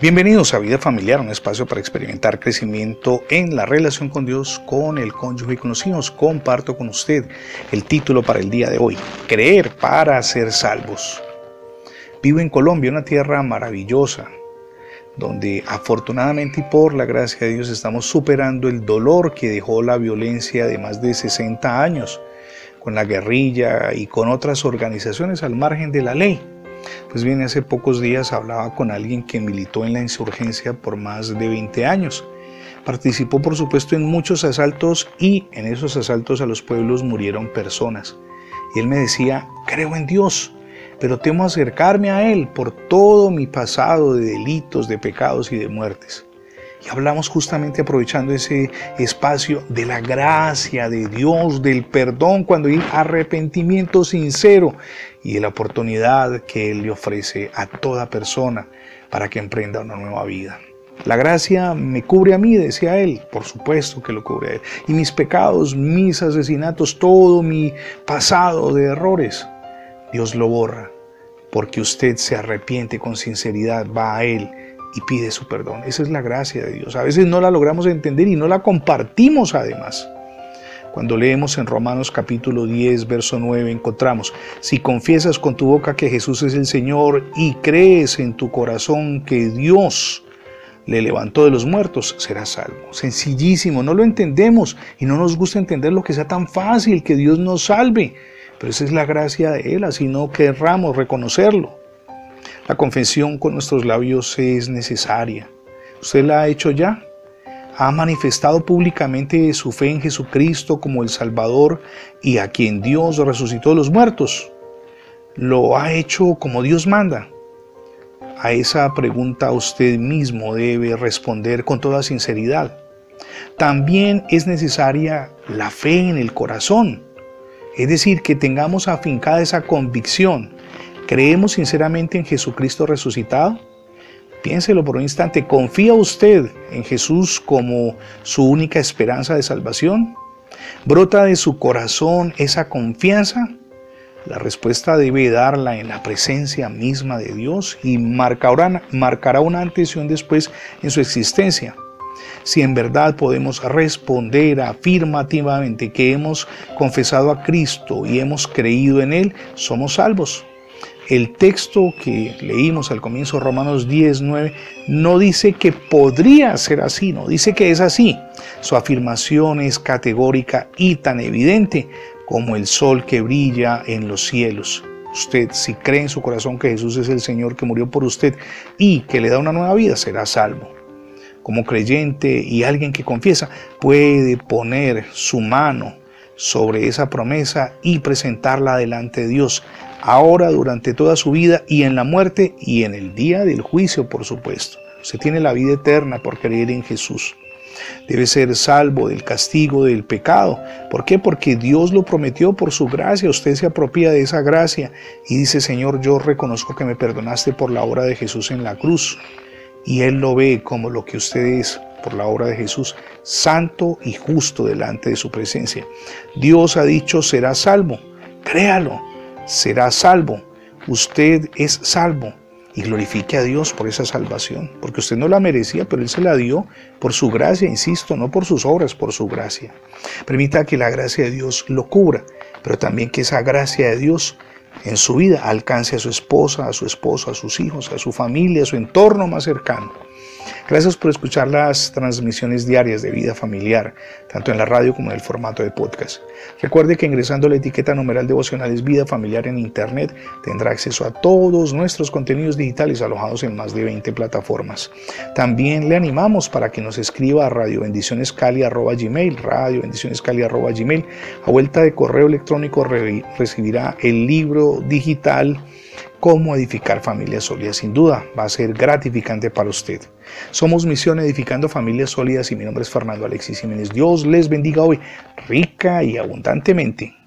Bienvenidos a Vida Familiar, un espacio para experimentar crecimiento en la relación con Dios, con el cónyuge y con los hijos. Comparto con usted el título para el día de hoy, Creer para ser salvos. Vivo en Colombia, una tierra maravillosa, donde afortunadamente y por la gracia de Dios estamos superando el dolor que dejó la violencia de más de 60 años, con la guerrilla y con otras organizaciones al margen de la ley. Pues bien, hace pocos días hablaba con alguien que militó en la insurgencia por más de 20 años. Participó, por supuesto, en muchos asaltos y en esos asaltos a los pueblos murieron personas. Y él me decía, creo en Dios, pero temo acercarme a Él por todo mi pasado de delitos, de pecados y de muertes. Y hablamos justamente aprovechando ese espacio de la gracia de Dios, del perdón, cuando hay arrepentimiento sincero y de la oportunidad que Él le ofrece a toda persona para que emprenda una nueva vida. La gracia me cubre a mí, decía él, por supuesto que lo cubre a él. Y mis pecados, mis asesinatos, todo mi pasado de errores, Dios lo borra, porque usted se arrepiente con sinceridad, va a Él y pide su perdón. Esa es la gracia de Dios. A veces no la logramos entender y no la compartimos además. Cuando leemos en Romanos capítulo 10, verso 9, encontramos, si confiesas con tu boca que Jesús es el Señor y crees en tu corazón que Dios le levantó de los muertos, serás salvo. Sencillísimo, no lo entendemos y no nos gusta entender lo que sea tan fácil que Dios nos salve. Pero esa es la gracia de Él, así no querramos reconocerlo. La confesión con nuestros labios es necesaria. ¿Usted la ha hecho ya? ¿Ha manifestado públicamente su fe en Jesucristo como el Salvador y a quien Dios resucitó de los muertos? ¿Lo ha hecho como Dios manda? A esa pregunta usted mismo debe responder con toda sinceridad. También es necesaria la fe en el corazón, es decir, que tengamos afincada esa convicción ¿Creemos sinceramente en Jesucristo resucitado? Piénselo por un instante. ¿Confía usted en Jesús como su única esperanza de salvación? ¿Brota de su corazón esa confianza? La respuesta debe darla en la presencia misma de Dios y marcará, un antes y un después en su existencia. Si en verdad podemos responder afirmativamente que hemos confesado a Cristo y hemos creído en Él, somos salvos. El texto que leímos al comienzo, Romanos 10, 9, no dice que podría ser así, no dice que es así. Su afirmación es categórica y tan evidente como el sol que brilla en los cielos. Usted, si cree en su corazón que Jesús es el Señor que murió por usted y que le da una nueva vida, será salvo. Como creyente y alguien que confiesa, puede poner su mano sobre esa promesa y presentarla delante de Dios, ahora, durante toda su vida y en la muerte y en el día del juicio, por supuesto. Usted tiene la vida eterna por creer en Jesús. Debe ser salvo del castigo del pecado. ¿Por qué? Porque Dios lo prometió por su gracia. Usted se apropia de esa gracia y dice, Señor, yo reconozco que me perdonaste por la obra de Jesús en la cruz. Y Él lo ve como lo que usted es por la obra de Jesús, santo y justo delante de su presencia. Dios ha dicho, será salvo. Créalo será salvo. Usted es salvo y glorifique a Dios por esa salvación, porque usted no la merecía, pero Él se la dio por su gracia, insisto, no por sus obras, por su gracia. Permita que la gracia de Dios lo cubra, pero también que esa gracia de Dios en su vida alcance a su esposa, a su esposo, a sus hijos, a su familia, a su entorno más cercano. Gracias por escuchar las transmisiones diarias de vida familiar, tanto en la radio como en el formato de podcast. Recuerde que ingresando la etiqueta numeral devocionales Vida Familiar en Internet tendrá acceso a todos nuestros contenidos digitales alojados en más de 20 plataformas. También le animamos para que nos escriba a radiobendicionescali.gmail, radiobendicionescali.gmail. A vuelta de correo electrónico recibirá el libro digital cómo edificar familias sólidas. Sin duda, va a ser gratificante para usted. Somos Misión Edificando Familias Sólidas y mi nombre es Fernando Alexis Jiménez. Dios les bendiga hoy rica y abundantemente.